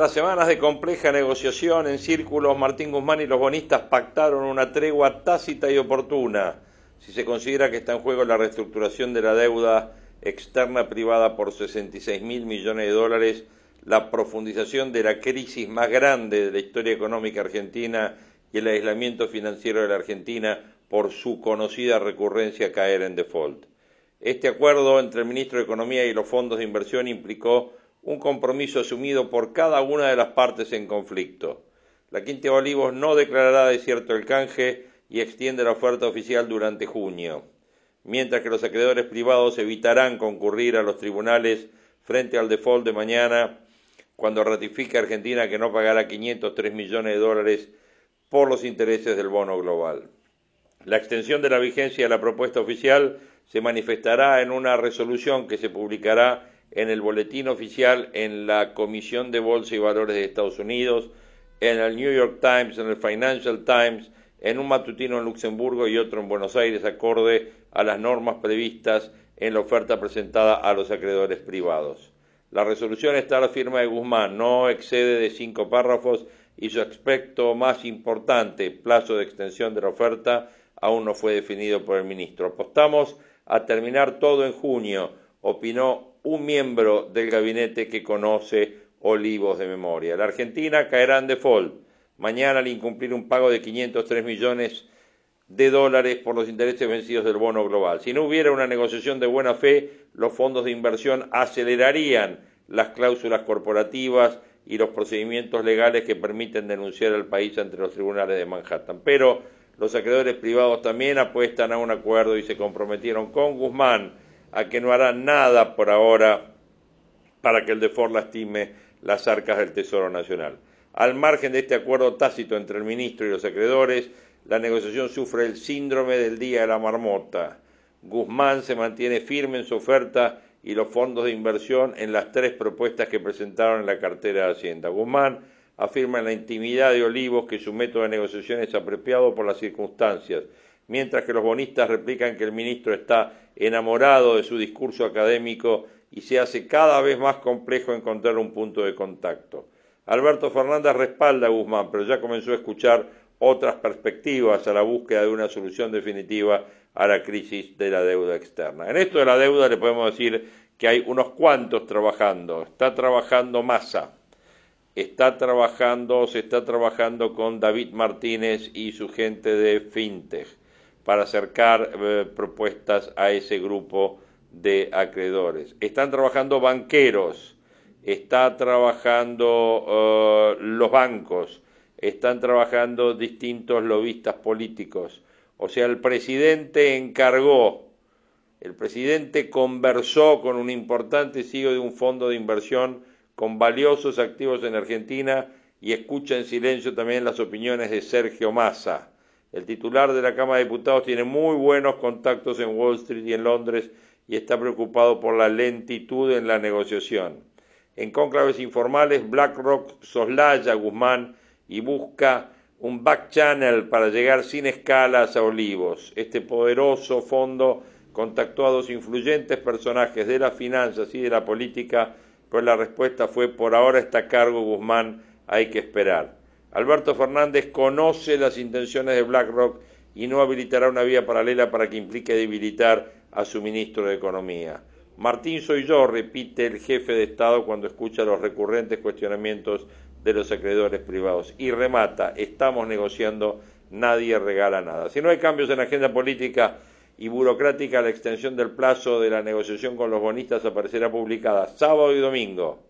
Tras semanas de compleja negociación en círculos, Martín Guzmán y los bonistas pactaron una tregua tácita y oportuna, si se considera que está en juego la reestructuración de la deuda externa privada por 66 mil millones de dólares, la profundización de la crisis más grande de la historia económica argentina y el aislamiento financiero de la Argentina por su conocida recurrencia a caer en default. Este acuerdo entre el ministro de Economía y los fondos de inversión implicó un compromiso asumido por cada una de las partes en conflicto. La Quinta de Olivos no declarará desierto el canje y extiende la oferta oficial durante junio, mientras que los acreedores privados evitarán concurrir a los tribunales frente al default de mañana cuando ratifique Argentina que no pagará 503 millones de dólares por los intereses del bono global. La extensión de la vigencia de la propuesta oficial se manifestará en una resolución que se publicará en el boletín oficial, en la Comisión de Bolsa y Valores de Estados Unidos, en el New York Times, en el Financial Times, en un matutino en Luxemburgo y otro en Buenos Aires, acorde a las normas previstas en la oferta presentada a los acreedores privados. La resolución está a la firma de Guzmán, no excede de cinco párrafos y su aspecto más importante, plazo de extensión de la oferta, aún no fue definido por el ministro. Apostamos a terminar todo en junio, opinó un miembro del gabinete que conoce Olivos de memoria. La Argentina caerá en default mañana al incumplir un pago de 503 millones de dólares por los intereses vencidos del bono global. Si no hubiera una negociación de buena fe, los fondos de inversión acelerarían las cláusulas corporativas y los procedimientos legales que permiten denunciar al país ante los tribunales de Manhattan. Pero los acreedores privados también apuestan a un acuerdo y se comprometieron con Guzmán a que no hará nada por ahora para que el default lastime las arcas del Tesoro Nacional. Al margen de este acuerdo tácito entre el ministro y los acreedores, la negociación sufre el síndrome del día de la marmota. Guzmán se mantiene firme en su oferta y los fondos de inversión en las tres propuestas que presentaron en la cartera de Hacienda. Guzmán afirma en la intimidad de Olivos que su método de negociación es apropiado por las circunstancias mientras que los bonistas replican que el ministro está enamorado de su discurso académico y se hace cada vez más complejo encontrar un punto de contacto. Alberto Fernández respalda a Guzmán, pero ya comenzó a escuchar otras perspectivas a la búsqueda de una solución definitiva a la crisis de la deuda externa. En esto de la deuda le podemos decir que hay unos cuantos trabajando. Está trabajando Massa, está trabajando, se está trabajando con David Martínez y su gente de FinTech para acercar eh, propuestas a ese grupo de acreedores. Están trabajando banqueros, está trabajando eh, los bancos, están trabajando distintos lobistas políticos. O sea, el presidente encargó, el presidente conversó con un importante CEO de un fondo de inversión con valiosos activos en Argentina y escucha en silencio también las opiniones de Sergio Massa el titular de la Cámara de Diputados tiene muy buenos contactos en Wall Street y en Londres y está preocupado por la lentitud en la negociación. En cónclaves informales, BlackRock soslaya a Guzmán y busca un back channel para llegar sin escalas a Olivos. Este poderoso fondo contactó a dos influyentes personajes de las finanzas y de la política, pero la respuesta fue por ahora está a cargo Guzmán, hay que esperar. Alberto Fernández conoce las intenciones de BlackRock y no habilitará una vía paralela para que implique debilitar a su ministro de Economía. Martín soy yo, repite el jefe de Estado cuando escucha los recurrentes cuestionamientos de los acreedores privados. Y remata, estamos negociando, nadie regala nada. Si no hay cambios en la agenda política y burocrática, la extensión del plazo de la negociación con los bonistas aparecerá publicada sábado y domingo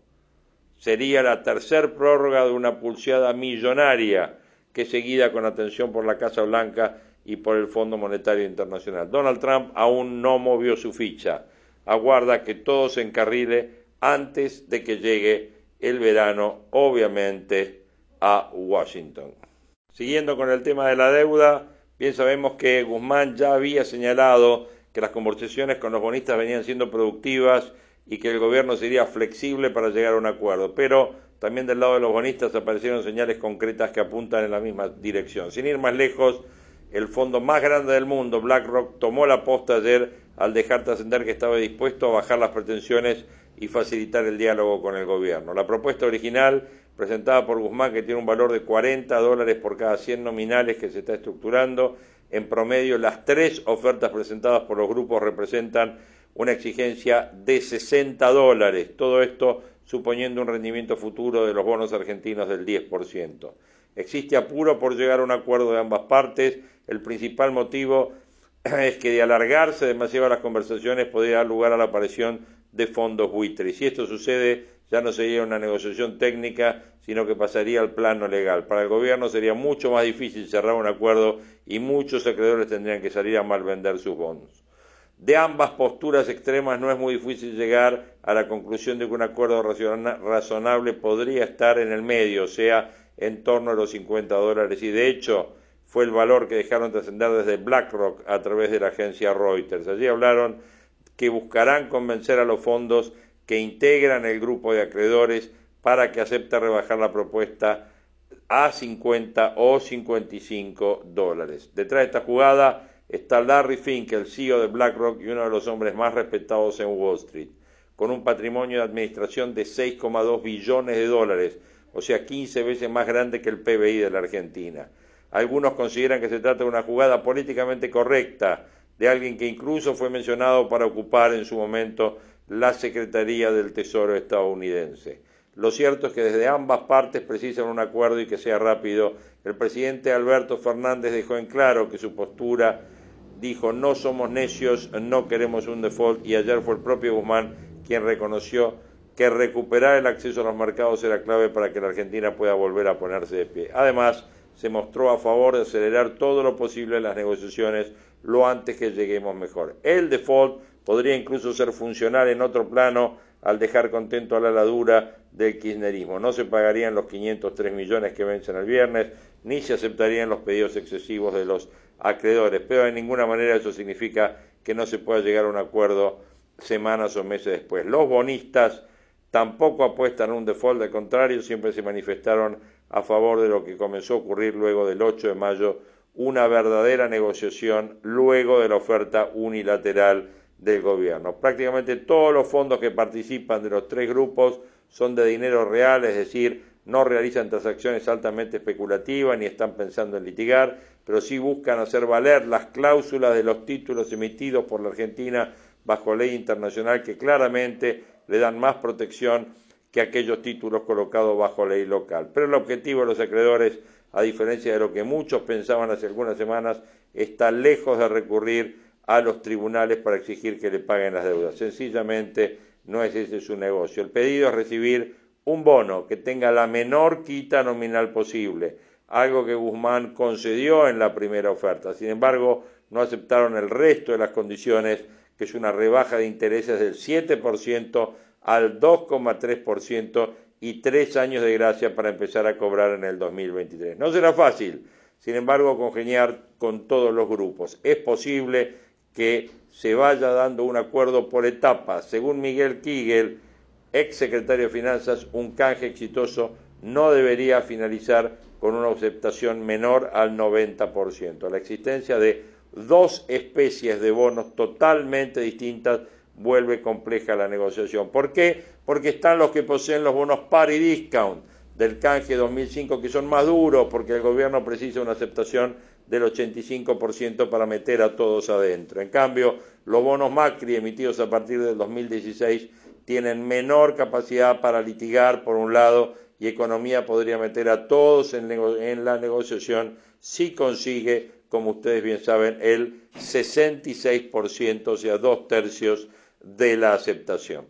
sería la tercer prórroga de una pulseada millonaria que seguida con atención por la Casa Blanca y por el Fondo Monetario Internacional. Donald Trump aún no movió su ficha, aguarda que todo se encarrile antes de que llegue el verano, obviamente, a Washington. Siguiendo con el tema de la deuda, bien sabemos que Guzmán ya había señalado que las conversaciones con los bonistas venían siendo productivas y que el gobierno sería flexible para llegar a un acuerdo, pero también del lado de los bonistas aparecieron señales concretas que apuntan en la misma dirección. Sin ir más lejos, el fondo más grande del mundo, BlackRock, tomó la posta ayer al dejar trascender que estaba dispuesto a bajar las pretensiones y facilitar el diálogo con el gobierno. La propuesta original, presentada por Guzmán, que tiene un valor de 40 dólares por cada 100 nominales que se está estructurando, en promedio las tres ofertas presentadas por los grupos representan una exigencia de 60 dólares, todo esto suponiendo un rendimiento futuro de los bonos argentinos del 10%. Existe apuro por llegar a un acuerdo de ambas partes, el principal motivo es que de alargarse demasiado las conversaciones podría dar lugar a la aparición de fondos buitres. Si esto sucede, ya no sería una negociación técnica, sino que pasaría al plano legal. Para el gobierno sería mucho más difícil cerrar un acuerdo y muchos acreedores tendrían que salir a mal vender sus bonos. De ambas posturas extremas no es muy difícil llegar a la conclusión de que un acuerdo razonable podría estar en el medio, o sea, en torno a los 50 dólares. Y de hecho, fue el valor que dejaron trascender desde BlackRock a través de la agencia Reuters. Allí hablaron que buscarán convencer a los fondos que integran el grupo de acreedores para que acepte rebajar la propuesta a 50 o 55 dólares. Detrás de esta jugada está Larry Fink, el CEO de BlackRock y uno de los hombres más respetados en Wall Street, con un patrimonio de administración de 6,2 billones de dólares, o sea, 15 veces más grande que el PBI de la Argentina. Algunos consideran que se trata de una jugada políticamente correcta de alguien que incluso fue mencionado para ocupar en su momento la Secretaría del Tesoro estadounidense. Lo cierto es que desde ambas partes precisan un acuerdo y que sea rápido. El presidente Alberto Fernández dejó en claro que su postura dijo no somos necios, no queremos un default y ayer fue el propio Guzmán quien reconoció que recuperar el acceso a los mercados era clave para que la Argentina pueda volver a ponerse de pie. Además, se mostró a favor de acelerar todo lo posible las negociaciones lo antes que lleguemos mejor. El default podría incluso ser funcional en otro plano al dejar contento a la ladura del kirchnerismo. No se pagarían los 503 millones que vencen el viernes, ni se aceptarían los pedidos excesivos de los acreedores, pero de ninguna manera eso significa que no se pueda llegar a un acuerdo semanas o meses después. Los bonistas tampoco apuestan a un default, al contrario, siempre se manifestaron a favor de lo que comenzó a ocurrir luego del 8 de mayo, una verdadera negociación luego de la oferta unilateral del gobierno. Prácticamente todos los fondos que participan de los tres grupos son de dinero real, es decir, no realizan transacciones altamente especulativas ni están pensando en litigar, pero sí buscan hacer valer las cláusulas de los títulos emitidos por la Argentina bajo ley internacional que claramente le dan más protección que aquellos títulos colocados bajo ley local. Pero el objetivo de los acreedores, a diferencia de lo que muchos pensaban hace algunas semanas, está lejos de recurrir a los tribunales para exigir que le paguen las deudas. Sencillamente no es ese su negocio. El pedido es recibir un bono que tenga la menor quita nominal posible, algo que Guzmán concedió en la primera oferta. Sin embargo, no aceptaron el resto de las condiciones, que es una rebaja de intereses del 7% al 2,3% y tres años de gracia para empezar a cobrar en el 2023. No será fácil, sin embargo, congeniar con todos los grupos. Es posible que se vaya dando un acuerdo por etapas. Según Miguel Kigel, ex secretario de Finanzas, un canje exitoso no debería finalizar con una aceptación menor al 90%. La existencia de dos especies de bonos totalmente distintas vuelve compleja la negociación. ¿Por qué? Porque están los que poseen los bonos par y discount del canje 2005 que son más duros porque el gobierno precisa una aceptación del 85% para meter a todos adentro. En cambio, los bonos Macri emitidos a partir del 2016 tienen menor capacidad para litigar por un lado y economía podría meter a todos en, en la negociación si consigue, como ustedes bien saben, el 66%, o sea, dos tercios de la aceptación.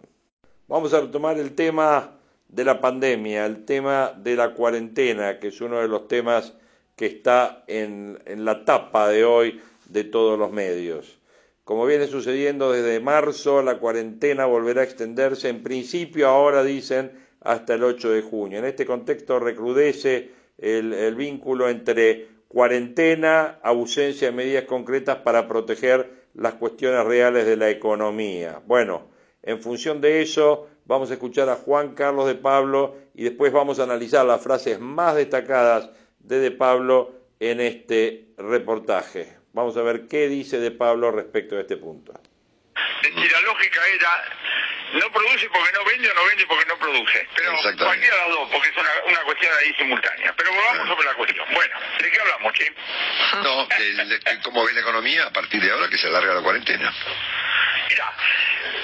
Vamos a retomar el tema de la pandemia, el tema de la cuarentena, que es uno de los temas que está en, en la tapa de hoy de todos los medios. Como viene sucediendo desde marzo, la cuarentena volverá a extenderse, en principio ahora dicen hasta el 8 de junio. En este contexto recrudece el, vínculo entre cuarentena, ausencia de medidas concretas para proteger las cuestiones reales de la economía. Bueno, en función de eso, vamos a escuchar a Juan Carlos de Pablo y después vamos a analizar las frases más destacadas de De Pablo en este reportaje. Vamos a ver qué dice De Pablo respecto a este punto. La lógica era, no produce porque no vende o no vende porque no produce. Pero cualquiera de las dos, porque es una, una cuestión ahí simultánea. Pero volvamos sobre la cuestión. Bueno, ¿de qué hablamos, Che? No, de, de cómo ve la economía a partir de ahora que se alarga la cuarentena. Mira,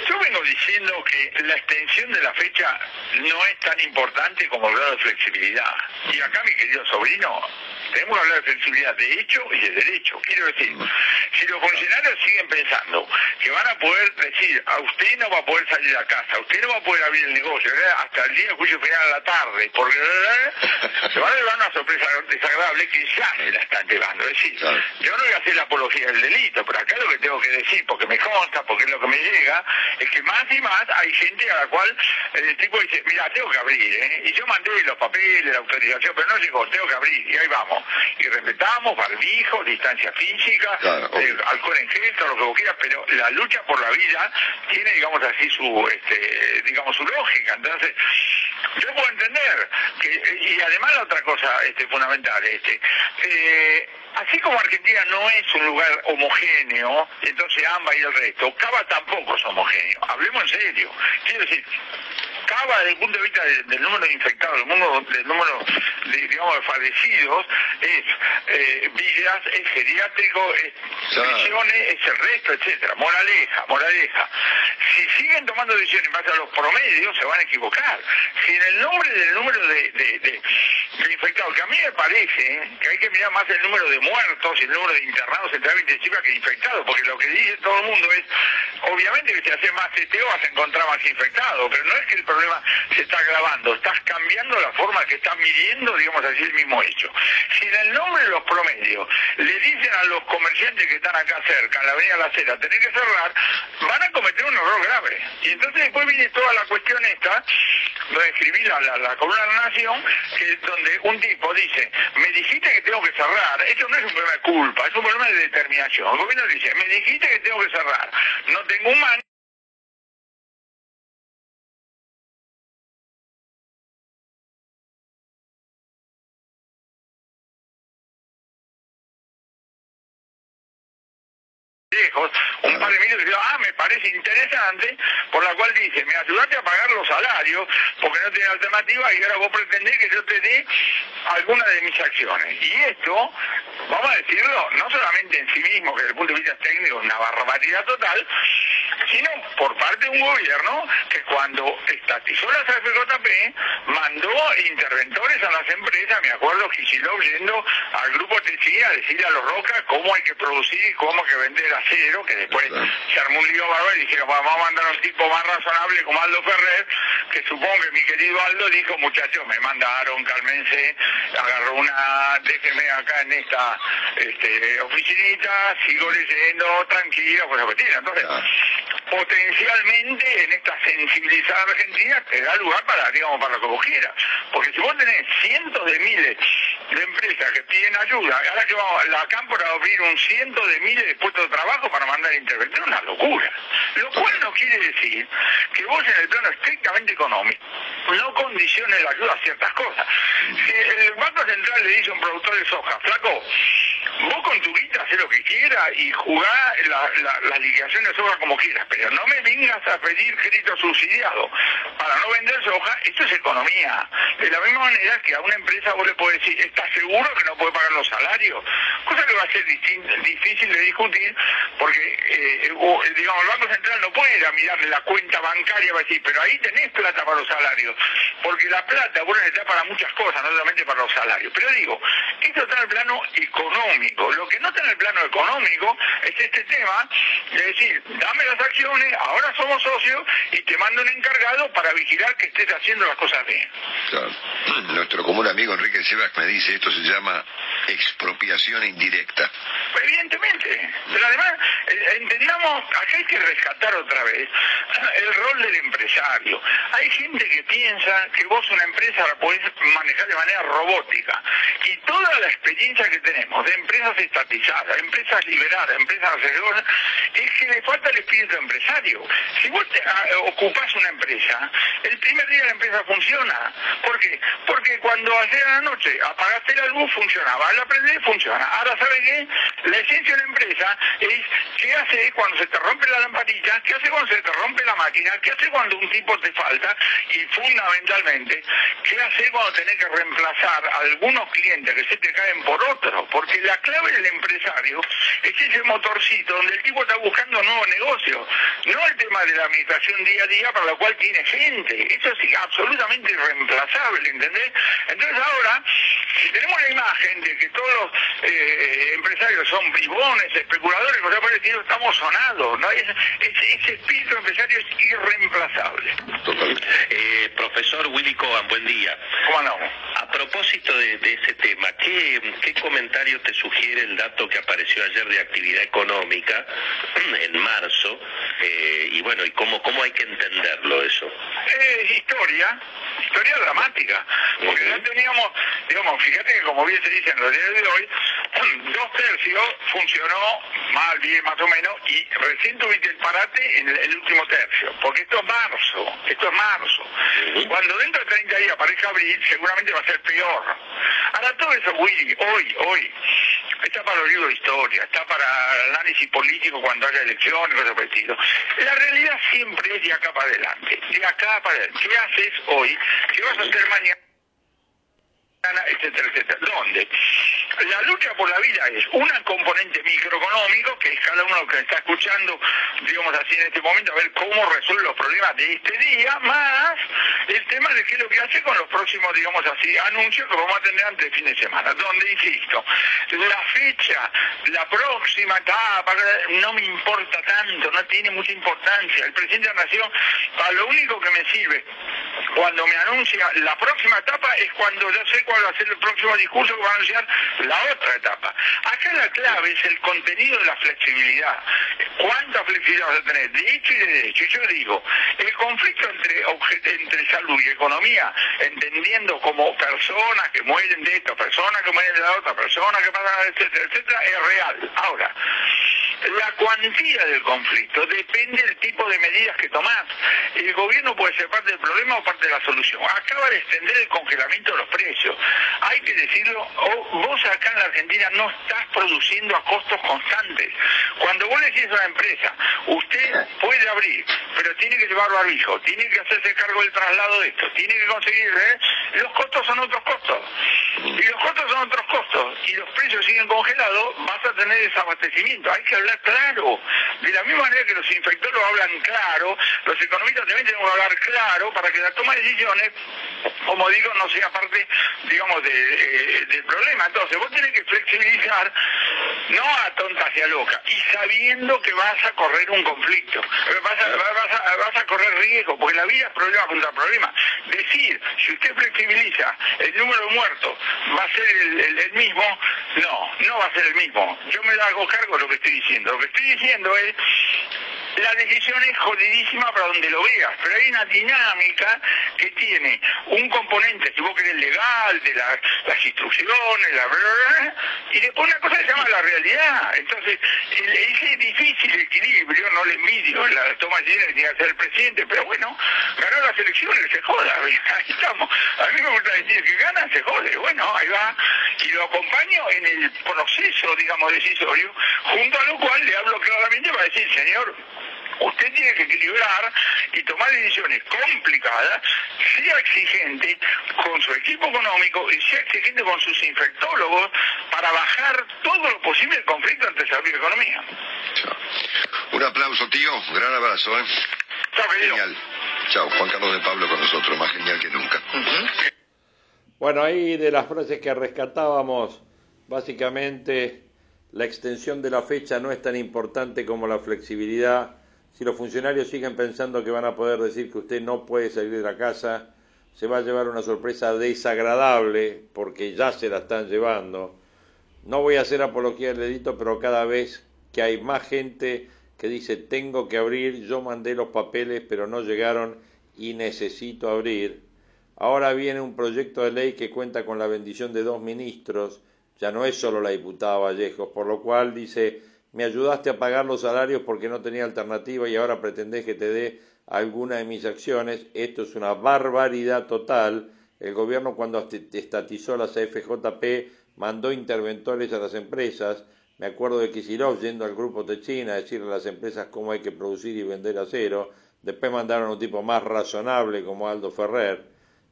yo vengo diciendo que la extensión de la fecha no es tan importante como el grado de flexibilidad. Y acá, mi querido sobrino, tenemos que hablar de flexibilidad de hecho y de derecho. Quiero decir, si los funcionarios siguen pensando que van a poder decir, a usted no va a poder salir a casa, usted no va a poder abrir el negocio hasta el día de juicio final a la tarde, porque se van a llevar una sorpresa desagradable que ya se la están llevando. Es decir, yo no voy a hacer la apología del delito, pero acá lo que tengo que decir, porque me consta, porque es lo que me llega, es que más y más hay gente a la cual el tipo dice, mira, tengo que abrir, ¿eh? y yo mandé los papeles, la autorización, pero no llegó, tengo que abrir, y ahí vamos y respetamos barbijo, distancia física, eh, alcohol en gel, todo lo que vos quieras, pero la lucha por la vida tiene, digamos así, su, este, digamos, su lógica. Entonces, yo puedo entender que, y además la otra cosa este, fundamental, este, eh, así como Argentina no es un lugar homogéneo, entonces AMBA y el resto, Cava tampoco es homogéneo. Hablemos en serio. Quiero decir, Cava desde el punto de vista del, número de infectados, del, del número de, digamos, de fallecidos, es eh, villas, es geriátrico, es prisiones, es el resto, etcétera. Moraleja, moraleja. Si siguen tomando decisiones en base a los promedios, se van a equivocar. Si en el nombre del número de, de, infectados, que a mí me parece que hay que mirar más el número de muertos y el número de internados en terapia intensiva que infectados, porque lo que dice todo el mundo es, obviamente que si hace más testeo vas a encontrar más infectados, pero no es que el problema se está agravando, estás cambiando la forma que estás midiendo, digamos así, el mismo hecho. Si en el nombre de los promedios le dicen a los comerciantes que están acá cerca, en la avenida La Cera, tener que cerrar, van a cometer un error grave. Y entonces después viene toda la cuestión esta, donde escribí la, la, la de la Nación, que es donde un tipo dice, me dijiste que tengo que cerrar, esto no es un problema de culpa, es un problema de determinación. El gobierno dice, me dijiste que tengo que cerrar, no tengo un man un par de minutos y digo, ah, me parece interesante, por la cual dice, me ayudaste a pagar los salarios porque no tenía alternativa y ahora vos pretendés que yo te dé alguna de mis acciones. Y esto, vamos a decirlo, no solamente en sí mismo, que desde el punto de vista técnico es una barbaridad total, sino por parte de un gobierno que cuando estatizó la CFJP mandó interventores a las empresas, me acuerdo Kicillof yendo al grupo TCI a decirle a los Rocas cómo hay que producir y cómo hay que vender acero, que después se armó un lío bárbaro y dijeron vamos a mandar a un tipo más razonable como Aldo Ferrer, que supongo que mi querido Aldo dijo muchachos me mandaron, cálmense, agarró una, déjenme acá en esta este, oficinita, sigo leyendo, tranquilo, pues Entonces, potencialmente en esta sensibilizada Argentina te da lugar para, digamos, para lo que vos quieras. Porque si vos tenés cientos de miles de empresas que piden ayuda, ahora que vamos, la Cámpora a abrir un ciento de miles de puestos de trabajo para mandar intervención, es una locura. Lo cual no quiere decir que vos en el plano estrictamente económico no condiciones la ayuda a ciertas cosas. Si el Banco Central le dice a un productor de soja, flaco, vos con tu guita haces lo que quieras y jugá la, la, la de soja como quieras, no me vengas a pedir crédito subsidiado para no vender soja, esto es economía. De la misma manera que a una empresa vos le podés decir, ¿estás seguro que no puede pagar los salarios? Cosa que va a ser difícil de discutir porque, eh, digamos, el Banco Central no puede ir a mirarle la cuenta bancaria y va a decir, pero ahí tenés plata para los salarios, porque la plata vos necesitas para muchas cosas, no solamente para los salarios. Pero digo, esto está en el plano económico. Lo que no está en el plano económico es este tema de decir, dame las acciones, ahora somos socios y te mando un encargado para vigilar que estés haciendo las cosas bien. Claro. Nuestro común amigo Enrique Sebas me dice, esto se llama expropiación indirecta. Evidentemente, pero además eh, entendamos, acá hay que rescatar otra vez el rol del empresario. Hay gente que piensa que vos una empresa la podés manejar de manera robótica y toda la experiencia que tenemos de empresas estatizadas, empresas liberadas, empresas asesores, es que le falta el espíritu empresario. Si vos te, ah, ocupás una empresa, el primer día la empresa funciona. ¿Por qué? Porque cuando ayer a la noche apagaste la luz, funcionaba. Al aprender, funciona. Ahora, ¿sabe qué? La esencia de una empresa es qué hace cuando se te rompe la lamparita, qué hace cuando se te rompe la máquina, qué hace cuando un tipo te falta y fundamentalmente, qué hace cuando tenés que reemplazar a algunos clientes que se te caen por otros. Porque la clave del empresario es ese motorcito donde el tipo está buscando nuevos negocios, no el tema de la administración día a día para lo cual tiene gente. Eso es absolutamente irreemplazable, ¿entendés? Entonces ahora, si tenemos la imagen de que todos los eh, empresarios son bribones, especuladores, cosas por el estilo, estamos sonados, ¿no? Es- ese, ese espíritu empresario es irreemplazable. Eh, profesor Willy Cohen, buen día. ¿Cómo no? A propósito de, de ese tema, ¿qué, qué comentario te sugiere el dato que apareció ayer de actividad económica en marzo? Eh, y bueno, ¿y cómo, cómo hay que entenderlo eso? Es historia, historia dramática, porque Ujú. ya teníamos, digamos, fíjate que como bien se dice en los días de hoy, dos tercios funcionó mal, bien, más o menos, y recién tuviste el parate en el, el último tercio, porque esto es marzo, esto es marzo. Cuando dentro de 30 días aparezca abril, seguramente va a ser peor. Ahora todo eso, Willy, hoy, hoy, está para los libros de historia, está para el análisis político cuando haya elecciones, cosas por el estilo. La realidad siempre es de acá para adelante, de acá para adelante. ¿Qué haces hoy? ¿Qué vas a hacer mañana? Etcétera, etcétera. ¿Dónde? La lucha por la vida es un componente microeconómico, que es cada uno que está escuchando, digamos así en este momento, a ver cómo resuelve los problemas de este día, más el tema de qué es lo que hace con los próximos, digamos así, anuncios que vamos a tener antes del fin de semana. Donde, insisto, la fecha, la próxima etapa, no me importa tanto, no tiene mucha importancia. El presidente de la Nación, para lo único que me sirve cuando me anuncia la próxima etapa es cuando yo sé cuál va a ser el próximo discurso que va a anunciar la otra etapa. Acá la clave es el contenido de la flexibilidad. ¿Cuánta flexibilidad vas a tener? De hecho y de derecho. Y yo digo, el conflicto entre, entre salud y economía, entendiendo como personas que mueren de esto, personas que mueren de la otra, personas que pasan, etcétera, etcétera, es real. Ahora, la cuantía del conflicto depende del tipo de medidas que tomás. El gobierno puede ser parte del problema o parte de la solución. Acaba de extender el congelamiento de los precios. Hay que decirlo, o- vos acá en la Argentina no estás produciendo a costos constantes. Cuando vos le decís a una empresa, usted puede abrir, pero tiene que llevar barbijo, tiene que hacerse cargo del traslado de esto, tiene que conseguir, ¿eh? los costos son otros costos. Y los costos son otros costos. Y los precios siguen congelados, vas a tener desabastecimiento. Hay que claro. De la misma manera que los infectólogos hablan claro, los economistas también tenemos que hablar claro para que la toma de decisiones, como digo, no sea parte, digamos, de- de- del problema. Entonces, vos tenés que flexibilizar, no a tontas y a locas, y sabiendo que vas a correr un conflicto. Vas a, vas a- vas a correr riesgo, porque la vida es problema contra problema. Decir, si usted flexibiliza, el número de muertos va a ser el, el- el mismo, no, no va a ser el mismo. Yo me hago cargo de lo que estoy diciendo. Lo que estoy diciendo es, la decisión es jodidísima para donde lo veas, pero hay una dinámica que tiene un componente, si vos querés, legal, de la- las instrucciones, la bla, bla, bla, y después una cosa que se llama la realidad. Entonces, el- ese difícil equilibrio, no le envidio la toma de decisiones que tiene que hacer el presidente, pero bueno, ganó las elecciones, se joda, ahí estamos. A mí me gusta decir que gana, se jode, bueno, ahí va, y lo acompaño en el proceso, digamos, decisorio, junto a lo cual le hablo claramente para decir, señor, Usted tiene que equilibrar y tomar decisiones complicadas, sea exigente con su equipo económico y sea exigente con sus infectólogos para bajar todo lo posible el conflicto entre salud y economía. Chao. Un aplauso, tío. Gran abrazo, ¿eh? Chao, querido. Genial. Chao. Juan Carlos de Pablo con nosotros, más genial que nunca. Bueno, ahí de las frases que rescatábamos, básicamente la extensión de la fecha no es tan importante como la flexibilidad. Si los funcionarios siguen pensando que van a poder decir que usted no puede salir de la casa, se va a llevar una sorpresa desagradable porque ya se la están llevando. No voy a hacer apología del delito, pero cada vez que hay más gente que dice tengo que abrir, yo mandé los papeles pero no llegaron y necesito abrir. Ahora viene un proyecto de ley que cuenta con la bendición de dos ministros, ya no es solo la diputada Vallejos, por lo cual dice me ayudaste a pagar los salarios porque no tenía alternativa y ahora pretendés que te dé alguna de mis acciones. Esto es una barbaridad total. El gobierno cuando estatizó las AFJP mandó interventores a las empresas. Me acuerdo de Kisilov yendo al grupo Techina a decirle a las empresas cómo hay que producir y vender acero. Después mandaron a un tipo más razonable como Aldo Ferrer.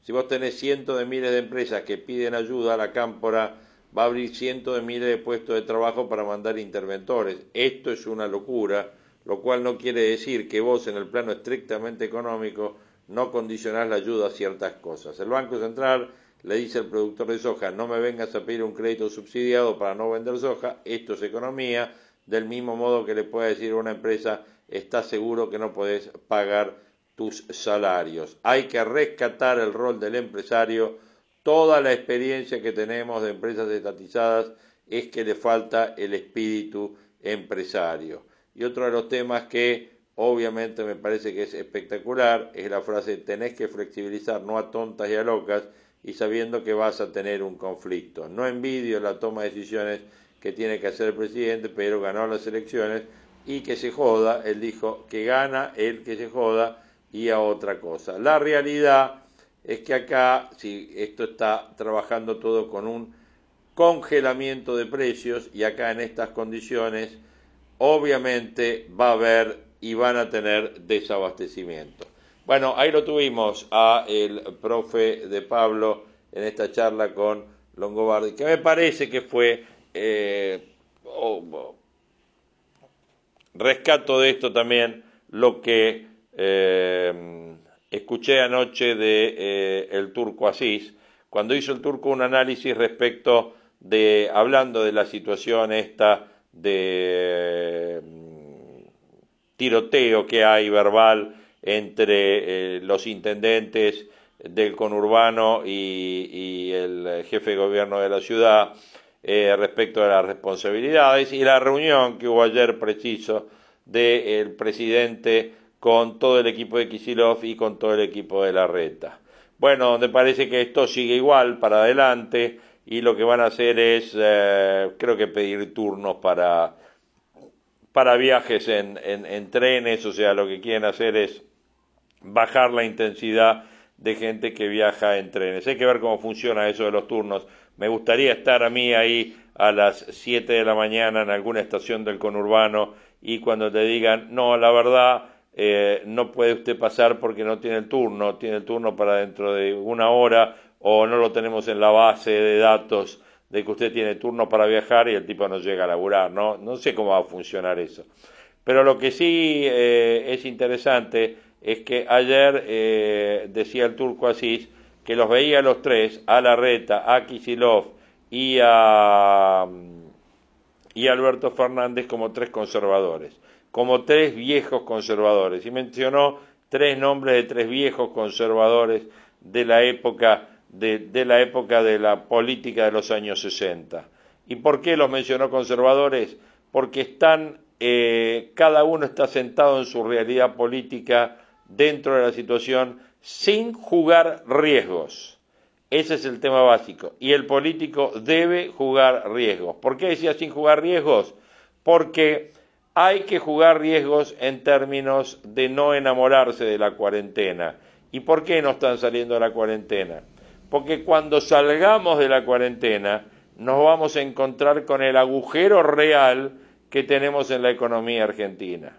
Si vos tenés cientos de miles de empresas que piden ayuda, la cámpora va a abrir cientos de miles de puestos de trabajo para mandar interventores. Esto es una locura, lo cual no quiere decir que vos en el plano estrictamente económico no condicionás la ayuda a ciertas cosas. El Banco Central le dice al productor de soja, no me vengas a pedir un crédito subsidiado para no vender soja, esto es economía, del mismo modo que le puede decir a una empresa, estás seguro que no podés pagar tus salarios. Hay que rescatar el rol del empresario. Toda la experiencia que tenemos de empresas estatizadas es que le falta el espíritu empresario. Y otro de los temas que obviamente me parece que es espectacular es la frase tenés que flexibilizar no a tontas y a locas y sabiendo que vas a tener un conflicto. No envidio la toma de decisiones que tiene que hacer el presidente, pero ganó las elecciones y que se joda, él dijo que gana el que se joda y a otra cosa. La realidad es que acá, si esto está trabajando todo con un congelamiento de precios y acá en estas condiciones, obviamente va a haber y van a tener desabastecimiento. Bueno, ahí lo tuvimos a el profe de Pablo en esta charla con Longobardi, que me parece que fue eh, rescato de esto también lo que eh, escuché anoche de eh, el turco Asís, cuando hizo el turco un análisis respecto de, hablando de la situación esta de tiroteo que hay verbal entre eh, los intendentes del conurbano y, el jefe de gobierno de la ciudad eh, respecto de las responsabilidades y la reunión que hubo ayer preciso del presidente con todo el equipo de Kisilov y con todo el equipo de la reta. Bueno, donde parece que esto sigue igual para adelante y lo que van a hacer es, eh, creo que pedir turnos para, para viajes en, en trenes, o sea, lo que quieren hacer es bajar la intensidad de gente que viaja en trenes. Hay que ver cómo funciona eso de los turnos. Me gustaría estar a mí ahí a las 7 de la mañana en alguna estación del conurbano y cuando te digan, no, la verdad, eh, no puede usted pasar porque no tiene el turno, tiene el turno para dentro de una hora o no lo tenemos en la base de datos de que usted tiene turno para viajar y el tipo no llega a laburar, ¿no? No sé cómo va a funcionar eso. Pero lo que sí eh, es interesante es que ayer eh, decía el turco Asís que los veía a los tres, a Larreta, a Kisilov y a, y a Alberto Fernández como tres conservadores, como tres viejos conservadores. Y mencionó tres nombres de tres viejos conservadores de la época de, de la época de la política de los años 60. ¿Y por qué los mencionó conservadores? Porque están, eh, cada uno está sentado en su realidad política dentro de la situación sin jugar riesgos. Ese es el tema básico. Y el político debe jugar riesgos. ¿Por qué decía sin jugar riesgos? Porque hay que jugar riesgos en términos de no enamorarse de la cuarentena. ¿Y por qué no están saliendo de la cuarentena? Porque cuando salgamos de la cuarentena nos vamos a encontrar con el agujero real que tenemos en la economía argentina.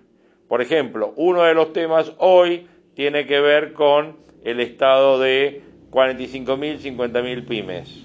Por ejemplo, uno de los temas hoy tiene que ver con el estado de 45.000, 50.000 pymes,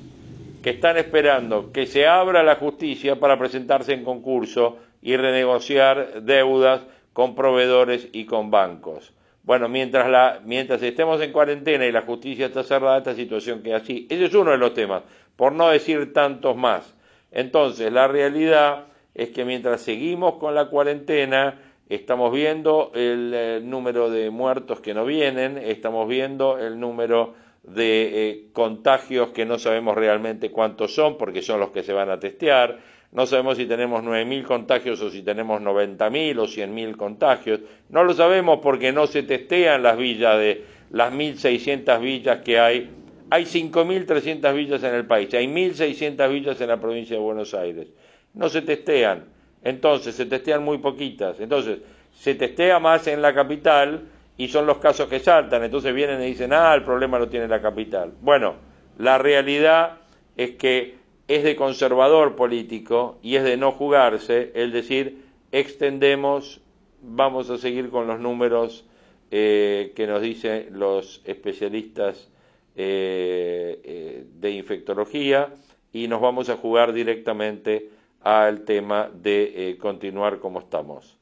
que están esperando que se abra la justicia para presentarse en concurso y renegociar deudas con proveedores y con bancos. Bueno, mientras, la, mientras estemos en cuarentena y la justicia está cerrada, esta situación queda así. Ese es uno de los temas, por no decir tantos más. Entonces, la realidad es que mientras seguimos con la cuarentena, estamos viendo el, eh, número de muertos que no vienen, estamos viendo el número de eh, contagios que no sabemos realmente cuántos son, porque son los que se van a testear, no sabemos si tenemos 9.000 contagios o si tenemos 90.000 o 100.000 contagios, no lo sabemos porque no se testean las villas de las 1.600 villas que hay. Hay 5.300 villas en el país, hay 1.600 villas en la provincia de Buenos Aires. No se testean, entonces se testean muy poquitas. Entonces, se testea más en la capital y son los casos que saltan. Entonces vienen y dicen, ah, el problema lo tiene la capital. Bueno, la realidad es que es de conservador político y es de no jugarse el decir, extendemos, vamos a seguir con los números eh, que nos dicen los especialistas eh, eh, de infectología y nos vamos a jugar directamente al tema de continuar como estamos.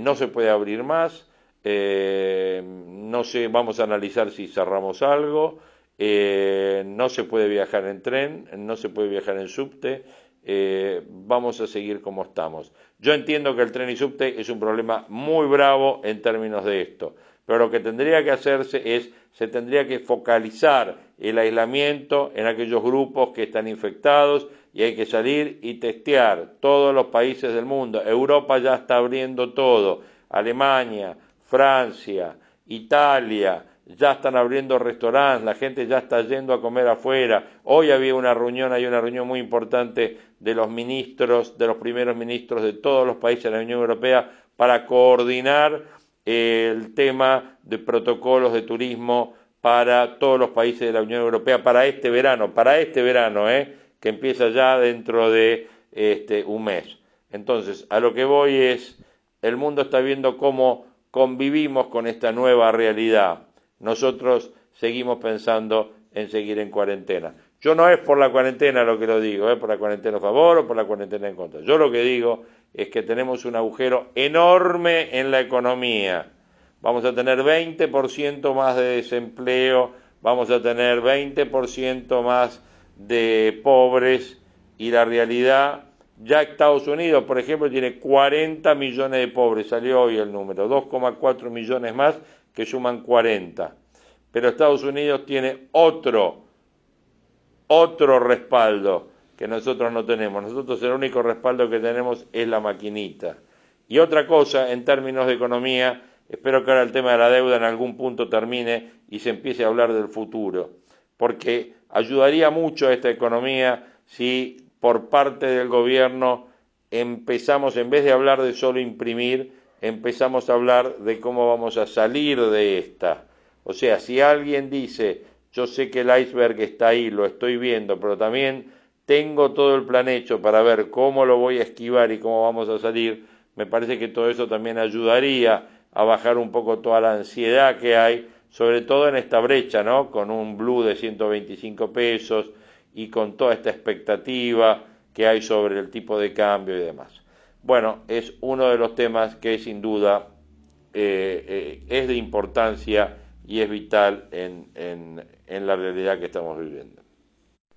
no se puede abrir más, no sé, vamos a analizar si cerramos algo, no se puede viajar en tren, no se puede viajar en subte, vamos a seguir como estamos. Yo entiendo que el tren y subte es un problema muy bravo en términos de esto pero lo que tendría que hacerse es, se tendría que focalizar el aislamiento en aquellos grupos que están infectados y hay que salir y testear todos los países del mundo. Europa ya está abriendo todo, Alemania, Francia, Italia, ya están abriendo restaurantes, la gente ya está yendo a comer afuera. Hoy había una reunión, hay una reunión muy importante de los ministros, de los primeros ministros de todos los países de la Unión Europea para coordinar el tema de protocolos de turismo para todos los países de la Unión Europea para este verano, para este verano, ¿eh? Que empieza ya dentro de este, un mes. Entonces, a lo que voy es, el mundo está viendo cómo convivimos con esta nueva realidad. Nosotros seguimos pensando en seguir en cuarentena. Yo no es por la cuarentena lo que lo digo, es por la cuarentena a favor o por la cuarentena en contra. Yo lo que digo es que tenemos un agujero enorme en la economía. Vamos a tener 20% más de desempleo, vamos a tener 20% más de pobres y la realidad, ya Estados Unidos, por ejemplo, tiene 40 millones de pobres, salió hoy el número, 2,4 millones más que suman 40. Pero Estados Unidos tiene otro, otro respaldo que nosotros no tenemos. Nosotros el único respaldo que tenemos es la maquinita. Y otra cosa, en términos de economía, espero que ahora el tema de la deuda en algún punto termine y se empiece a hablar del futuro, porque ayudaría mucho a esta economía si por parte del gobierno empezamos, en vez de hablar de solo imprimir, empezamos a hablar de cómo vamos a salir de esta. O sea, si alguien dice, yo sé que el iceberg está ahí, lo estoy viendo, pero también tengo todo el plan hecho para ver cómo lo voy a esquivar y cómo vamos a salir, me parece que todo eso también ayudaría a bajar un poco toda la ansiedad que hay, sobre todo en esta brecha, ¿no? Con un blue de 125 pesos y con toda esta expectativa que hay sobre el tipo de cambio y demás. Bueno, es uno de los temas que sin duda eh, eh, es de importancia y es vital en la realidad que estamos viviendo.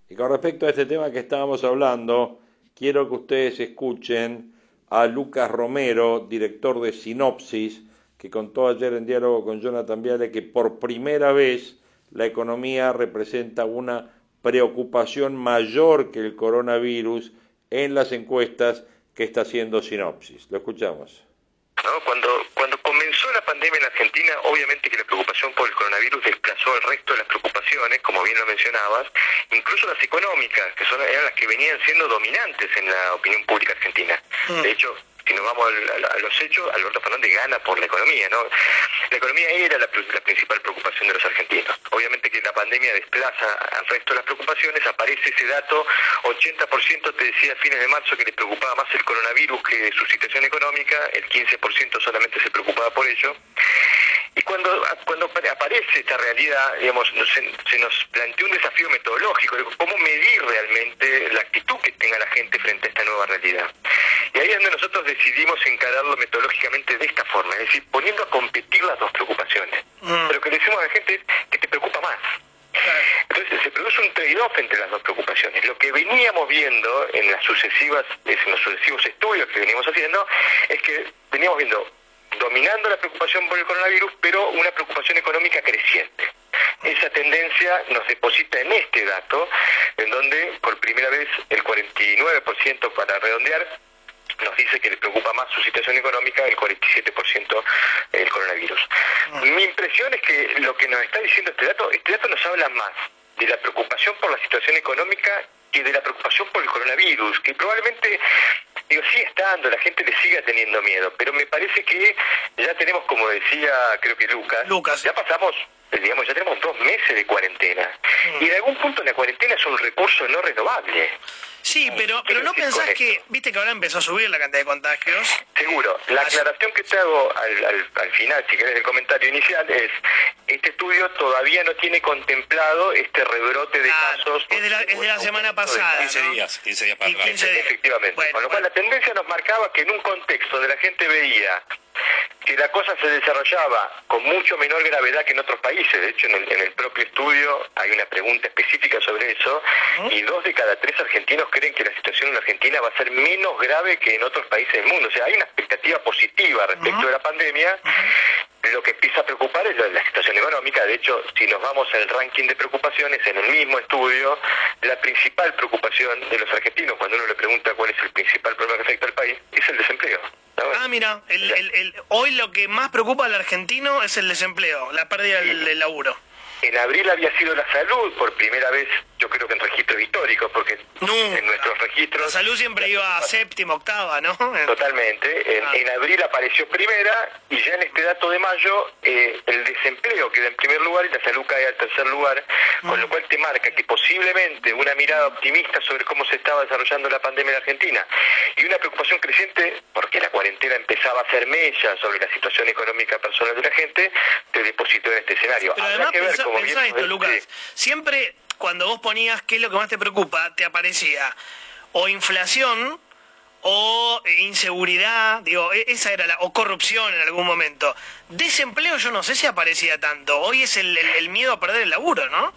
Y con respecto a este tema que estábamos hablando, quiero que ustedes escuchen a Lucas Romero, director de Sinopsis, que contó ayer en diálogo con Jonathan Viale que por primera vez la economía representa una preocupación mayor que el coronavirus en las encuestas que está haciendo Sinopsis. Lo escuchamos. Cuando, cuando comenzó la pandemia en Argentina, obviamente que la preocupación por el coronavirus desplazó el resto de las preocupaciones, como bien lo mencionabas, incluso las económicas, que son, eran las que venían siendo dominantes en la opinión pública argentina. Mm. De hecho, si nos vamos a, los hechos, Alberto Fernández gana por la economía, ¿no? La economía era la, principal preocupación de los argentinos. Obviamente que la pandemia desplaza al resto de las preocupaciones, aparece ese dato, 80% te decía a fines de marzo que le preocupaba más el coronavirus que su situación económica, el 15% solamente se preocupaba por ello. Y cuando, cuando aparece esta realidad, digamos, se, nos plantea un desafío metodológico, cómo medir realmente la actitud que tenga la gente frente a esta nueva realidad. Y ahí es donde nosotros decidimos encararlo metodológicamente de esta forma, es decir, poniendo a competir las dos preocupaciones. Mm. Pero lo que le decimos a la gente es que te preocupa más. Entonces se produce un trade-off entre las dos preocupaciones. Lo que veníamos viendo en las sucesivas, en los sucesivos estudios que veníamos haciendo, es que veníamos viendo dominando la preocupación por el coronavirus, pero una preocupación económica creciente. Esa tendencia nos deposita en este dato, en donde por primera vez el 49% para redondear nos dice que le preocupa más su situación económica el 47% el coronavirus. Ah. Mi impresión es que lo que nos está diciendo este dato, este dato nos habla más de la preocupación por la situación económica que de la preocupación por el coronavirus, que probablemente digo, sigue estando, la gente le siga teniendo miedo, pero me parece que ya tenemos, como decía creo que Lucas, Lucas. ya pasamos digamos, ya tenemos dos meses de cuarentena. Mm. Y en algún punto la cuarentena es un recurso no renovable. Sí, pero, pero no pensás que, viste que ahora empezó a subir la cantidad de contagios. Seguro. La aclaración que te hago al, al, final, si querés, del comentario inicial es, este estudio todavía no tiene contemplado este rebrote de casos. Es de la, es de la semana pasada. 15 días, 15 días para atrás. Efectivamente. Con lo cual la tendencia nos marcaba que en un contexto donde la gente veía que la cosa se desarrollaba con mucho menor gravedad que en otros países. De hecho, en el, propio estudio hay una pregunta específica sobre eso y dos de cada tres argentinos creen que la situación en Argentina va a ser menos grave que en otros países del mundo. O sea, hay una expectativa positiva respecto de la pandemia. Lo que empieza a preocupar es la, situación económica. De hecho, si nos vamos al ranking de preocupaciones, en el mismo estudio, la principal preocupación de los argentinos, cuando uno le pregunta cuál es el principal problema que afecta al país, es el desempleo. Ah, mira, hoy lo que más preocupa al argentino es el desempleo, la pérdida del laburo. En abril había sido la salud, por primera vez, yo creo que en registros históricos, porque en nuestros registros... La salud siempre iba a séptima, octava, ¿no? Totalmente. En, ah. abril apareció primera y ya en este dato de mayo eh, el desempleo queda en primer lugar y la salud cae al tercer lugar, con lo mm. cual te marca que posiblemente una mirada optimista sobre cómo se estaba desarrollando la pandemia en Argentina y una preocupación creciente, porque la cuarentena empezaba a hacer mella sobre la situación económica personal de la gente, te depositó en este escenario. Habrá que ver pensá esto, Lucas. Siempre cuando vos ponías qué es lo que más te preocupa, te aparecía o inflación o inseguridad, digo, e-, esa era la, o corrupción en algún momento. Desempleo yo no sé si aparecía tanto. Hoy es el, el miedo a perder el laburo, ¿no?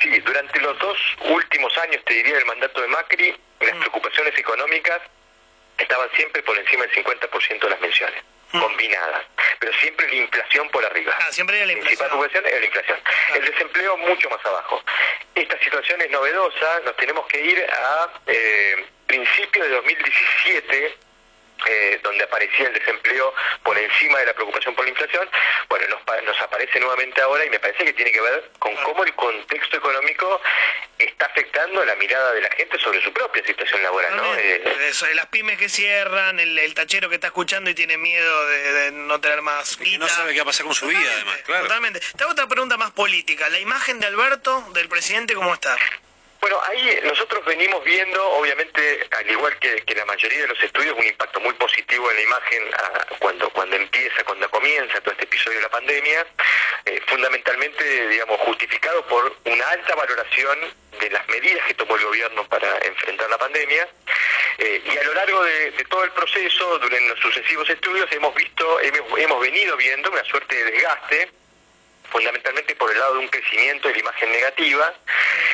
Sí, durante los dos últimos años, te diría, del mandato de Macri, las mm. preocupaciones económicas estaban siempre por encima del 50% de las menciones. Combinadas, pero siempre la inflación por arriba. Ah, siempre la inflación. La principal es la inflación. El desempleo mucho más abajo. Esta situación es novedosa, nos tenemos que ir a eh, principios de 2017 eh, donde aparecía el desempleo por encima de la preocupación por la inflación, bueno, nos, nos, aparece nuevamente ahora y me parece que tiene que ver con cómo el contexto económico está afectando la mirada de la gente sobre su propia situación laboral, ¿no? Eh, eso, las pymes que cierran, el, tachero que está escuchando y tiene miedo de, no tener más y no sabe qué va a pasar con su vida, además, claro. Totalmente. Te hago otra pregunta más política. ¿La imagen de Alberto, del presidente, cómo está? Bueno, ahí nosotros venimos viendo, obviamente, al igual que, la mayoría de los estudios, un impacto muy positivo en la imagen ah, cuando, cuando empieza, cuando comienza todo este episodio de la pandemia, eh, fundamentalmente, digamos, justificado por una alta valoración de las medidas que tomó el gobierno para enfrentar la pandemia. Eh, y a lo largo de, todo el proceso, durante los sucesivos estudios, hemos visto, hemos, hemos venido viendo una suerte de desgaste fundamentalmente por el lado de un crecimiento de la imagen negativa,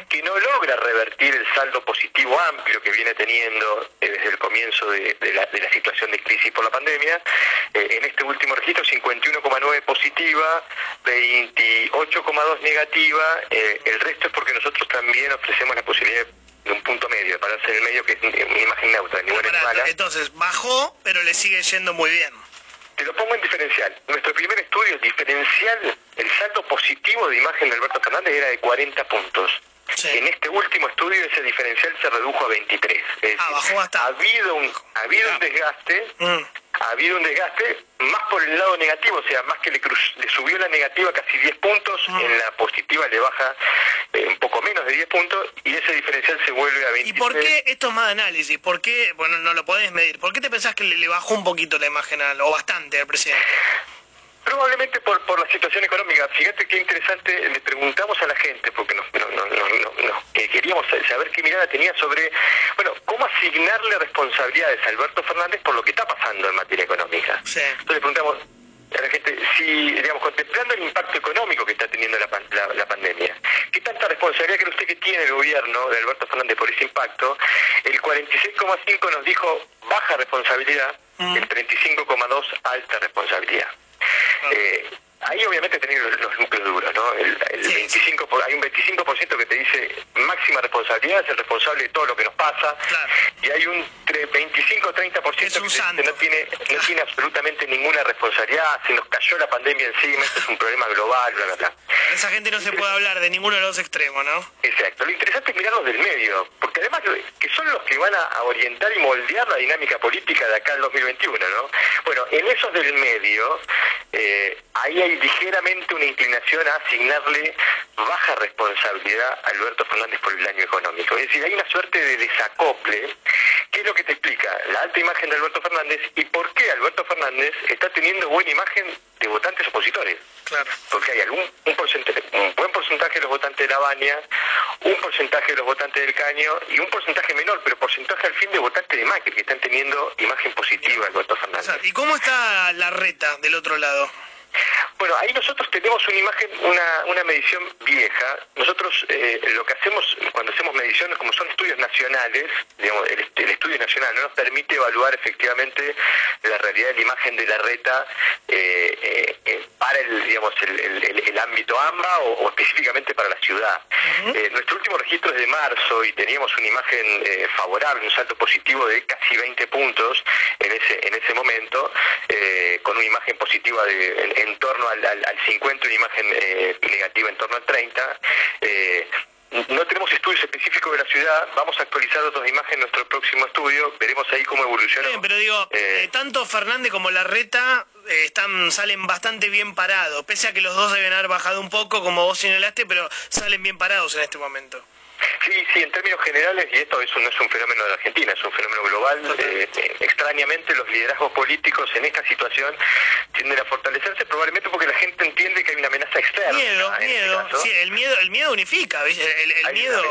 que no logra revertir el saldo positivo amplio que viene teniendo eh, desde el comienzo de, la, situación de crisis por la pandemia. Eh, en este último registro, 51,9 positiva, 28,2 negativa, eh, el resto es porque nosotros también ofrecemos la posibilidad de un punto medio, de pararse en el medio, que es una imagen neutra, ni buena ni mala. Entonces, bajó, pero le sigue yendo muy bien. Te lo pongo en diferencial. Nuestro primer estudio diferencial, el saldo positivo de imagen de Alberto Fernández era de 40 puntos. En este último estudio ese diferencial se redujo a 23. ah, bastante. Ha habido un, ha habido un desgaste, mm. ha habido un desgaste más por el lado negativo, o sea, más que le, le subió la negativa casi 10 puntos, mm. en la positiva le baja eh, un poco menos de 10 puntos y ese diferencial se vuelve a 23. ¿Y por qué esto es más análisis? ¿Por qué, bueno, no lo podés medir? ¿Por qué te pensás que le, le bajó un poquito la imagen al, o bastante al presidente? Probablemente por, por la situación económica. Fíjate qué interesante, le preguntamos a la gente, porque nos, queríamos saber qué mirada tenía sobre, bueno, cómo asignarle responsabilidades a Alberto Fernández por lo que está pasando en materia económica. Entonces le preguntamos a la gente, si, digamos, contemplando el impacto económico que está teniendo la, la, pandemia, ¿qué tanta responsabilidad cree usted que tiene en el gobierno de Alberto Fernández por ese impacto, el 46,5 nos dijo baja responsabilidad, mm. el 35,2 alta responsabilidad. Eh, Ahí obviamente tenés los, núcleos duros, ¿no? El, 25 hay un 25% que te dice máxima responsabilidad, es el responsable de todo lo que nos pasa, y hay un 25-30% que no tiene, no tiene absolutamente ninguna responsabilidad, se nos cayó la pandemia encima, esto es un problema global, bla, bla, bla. esa gente no se puede hablar de ninguno de los extremos, ¿no? Exacto. Lo interesante es mirarlos del medio, porque además que son los que van a orientar y moldear la dinámica política de acá al 2021, ¿no? Bueno, en esos del medio, eh, ahí hay ligeramente una inclinación a asignarle baja responsabilidad a Alberto Fernández por el año económico. Es decir, hay una suerte de desacople. ¿Qué es lo que te explica? La alta imagen de Alberto Fernández y por qué Alberto Fernández está teniendo buena imagen de votantes opositores. Claro. Porque hay algún un, porcentaje, un buen porcentaje de los votantes de la Baña, un porcentaje de los votantes del Caño y un porcentaje menor, pero porcentaje al fin de votantes de Macri que están teniendo imagen positiva Alberto Fernández. ¿Y cómo está la reta del otro lado? Bueno, ahí nosotros tenemos una imagen, una, una medición vieja. Nosotros eh, lo que hacemos cuando hacemos mediciones, como son estudios nacionales, digamos, el, estudio nacional no nos permite evaluar efectivamente la realidad de la imagen de la reta eh, eh, para el, digamos, el, ámbito AMBA o, específicamente para la ciudad. nuestro último registro es de marzo y teníamos una imagen favorable, un salto positivo de casi 20 puntos en ese, en ese momento, con una imagen positiva de, en torno al, al, 50, una imagen eh, negativa en torno al 30. Eh, no tenemos estudios específicos de la ciudad, vamos a actualizar otras imágenes en nuestro próximo estudio, veremos ahí cómo evoluciona. Bien, pero digo, eh, tanto Fernández como Larreta están salen bastante bien parados, pese a que los dos deben haber bajado un poco, como vos señalaste, pero salen bien parados en este momento. Sí, sí, en términos generales, y esto no es un fenómeno de Argentina, es un fenómeno global, eh, extrañamente los liderazgos políticos en esta situación tienden a fortalecerse probablemente porque la gente entiende que hay una amenaza externa. Miedo, este miedo, sí, el miedo, el miedo unifica, el, miedo...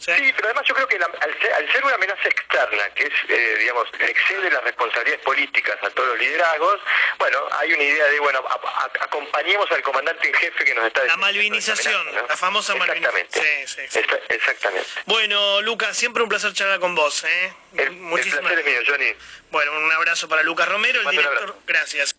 Sí. pero además yo creo que al, ser, una amenaza externa, que es, eh, digamos, excede las responsabilidades políticas a todos los liderazgos, bueno, hay una idea de, bueno, acompañemos al comandante en jefe que nos está La malvinización, la famosa malvinización. Sí, sí, exactamente. Bueno, Lucas, siempre un placer charlar con vos. ¿eh? El, Muchísimas... placer es mío, Johnny. Bueno, un abrazo para Lucas Romero, el director. Gracias.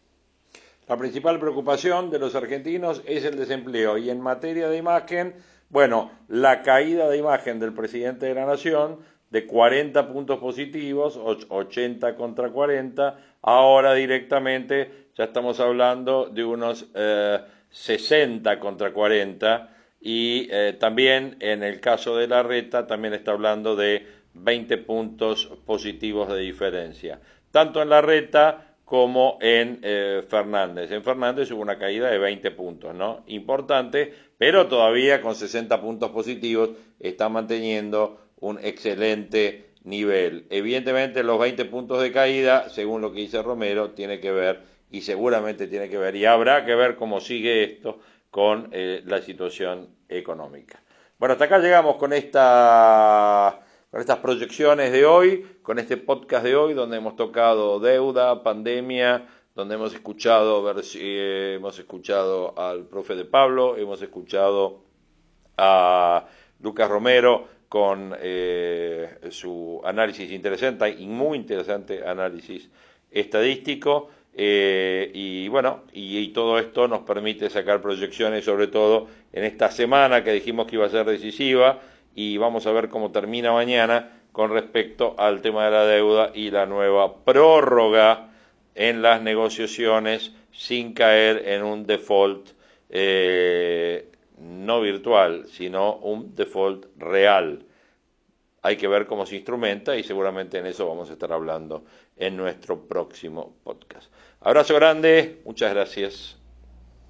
La principal preocupación de los argentinos es el desempleo y en materia de imagen bueno, la caída de imagen del presidente de la Nación de 40 puntos positivos, 80 contra 40, ahora directamente ya estamos hablando de unos 60 eh, contra 40 y eh, también en el caso de la reta también está hablando de 20 puntos positivos de diferencia. Tanto en la reta como en eh, Fernández. En Fernández hubo una caída de 20 puntos, ¿no? Importante, pero todavía con 60 puntos positivos está manteniendo un excelente nivel. Evidentemente los 20 puntos de caída, según lo que dice Romero, tiene que ver y seguramente tiene que ver y habrá que ver cómo sigue esto con eh, la situación económica. Bueno, hasta acá llegamos con esta con estas proyecciones de hoy, con este podcast de hoy, donde hemos tocado deuda, pandemia, donde hemos escuchado, eh, hemos escuchado al profe de Pablo, hemos escuchado a Lucas Romero con eh, su análisis interesante y muy interesante análisis estadístico. Eh, y bueno, y, todo esto nos permite sacar proyecciones, sobre todo en esta semana que dijimos que iba a ser decisiva, y vamos a ver cómo termina mañana con respecto al tema de la deuda y la nueva prórroga en las negociaciones sin caer en un default eh, no virtual, sino un default real. Hay que ver cómo se instrumenta y seguramente en eso vamos a estar hablando en nuestro próximo podcast. Abrazo grande, muchas gracias.